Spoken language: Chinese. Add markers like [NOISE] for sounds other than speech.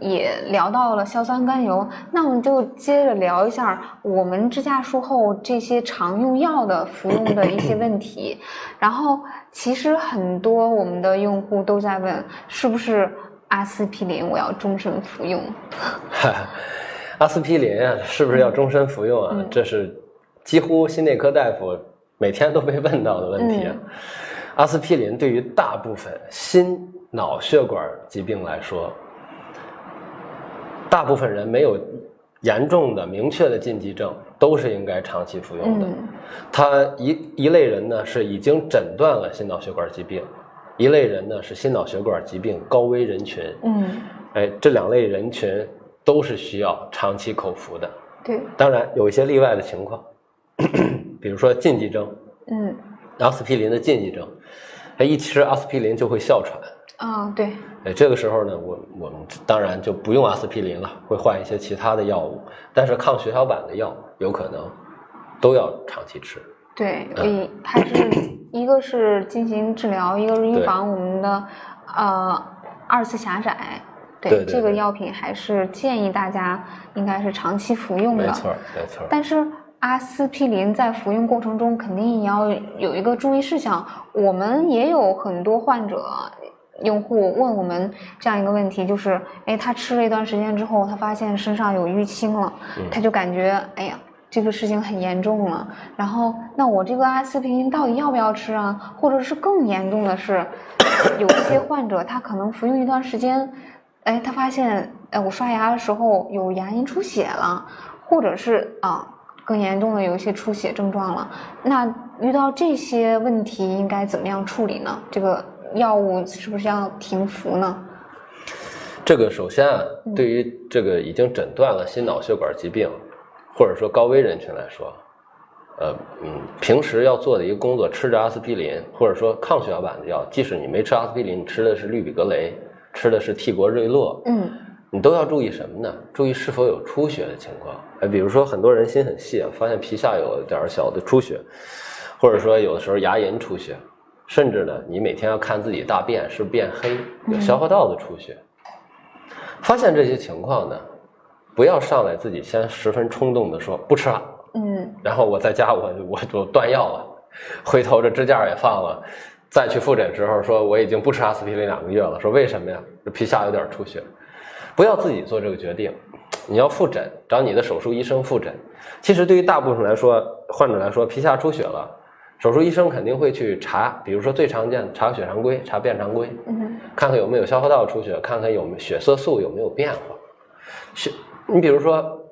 也聊到了硝酸甘油，那我们就接着聊一下我们支架术后这些常用药的服用的一些问题。然后，其实很多我们的用户都在问，是不是阿司匹林我要终身服用？阿司匹林啊，是不是要终身服用啊？这是几乎心内科大夫每天都被问到的问题啊。阿司匹林对于大部分心脑血管疾病来说，大部分人没有严重的明确的禁忌症，都是应该长期服用的。他一一类人呢是已经诊断了心脑血管疾病，一类人呢是心脑血管疾病高危人群。嗯，哎，这两类人群都是需要长期口服的。对，当然有一些例外的情况，[CLEARS THROAT] 比如说禁忌症。嗯。阿司匹林的禁忌症，他一吃阿司匹林就会哮喘。啊，对。哎，这个时候呢，我我们当然就不用阿司匹林了，会换一些其他的药物。但是抗血小板的药有可能都要长期吃。对，以还是 [LAUGHS] 一个是进行治疗，一个是预防我们的呃二次狭窄。对，这个药品还是建议大家应该是长期服用的。没错，没错。但是。阿司匹林在服用过程中肯定也要有一个注意事项。我们也有很多患者用户问我们这样一个问题，就是，哎，他吃了一段时间之后，他发现身上有淤青了，他就感觉，哎呀，这个事情很严重了。然后，那我这个阿司匹林到底要不要吃啊？或者是更严重的是，有一些患者他可能服用一段时间，哎，他发现，哎，我刷牙的时候有牙龈出血了，或者是啊。更严重的有一些出血症状了，那遇到这些问题应该怎么样处理呢？这个药物是不是要停服呢？这个首先啊，对于这个已经诊断了心脑血管疾病，或者说高危人群来说，呃嗯，平时要做的一个工作，吃着阿司匹林或者说抗血小板的药，即使你没吃阿司匹林，你吃的是氯吡格雷，吃的是替国瑞洛，嗯。你都要注意什么呢？注意是否有出血的情况。哎，比如说很多人心很细，发现皮下有点小的出血，或者说有的时候牙龈出血，甚至呢，你每天要看自己大便是变黑，有消化道的出血。发现这些情况呢，不要上来自己先十分冲动的说不吃了，嗯，然后我在家我我就断药了，回头这支架也放了，再去复诊时候说我已经不吃阿司匹林两个月了，说为什么呀？这皮下有点出血。不要自己做这个决定，你要复诊，找你的手术医生复诊。其实对于大部分来说，患者来说，皮下出血了，手术医生肯定会去查，比如说最常见的查血常规、查便常规，看看有没有消化道出血，看看有血色素有没有变化。血，你比如说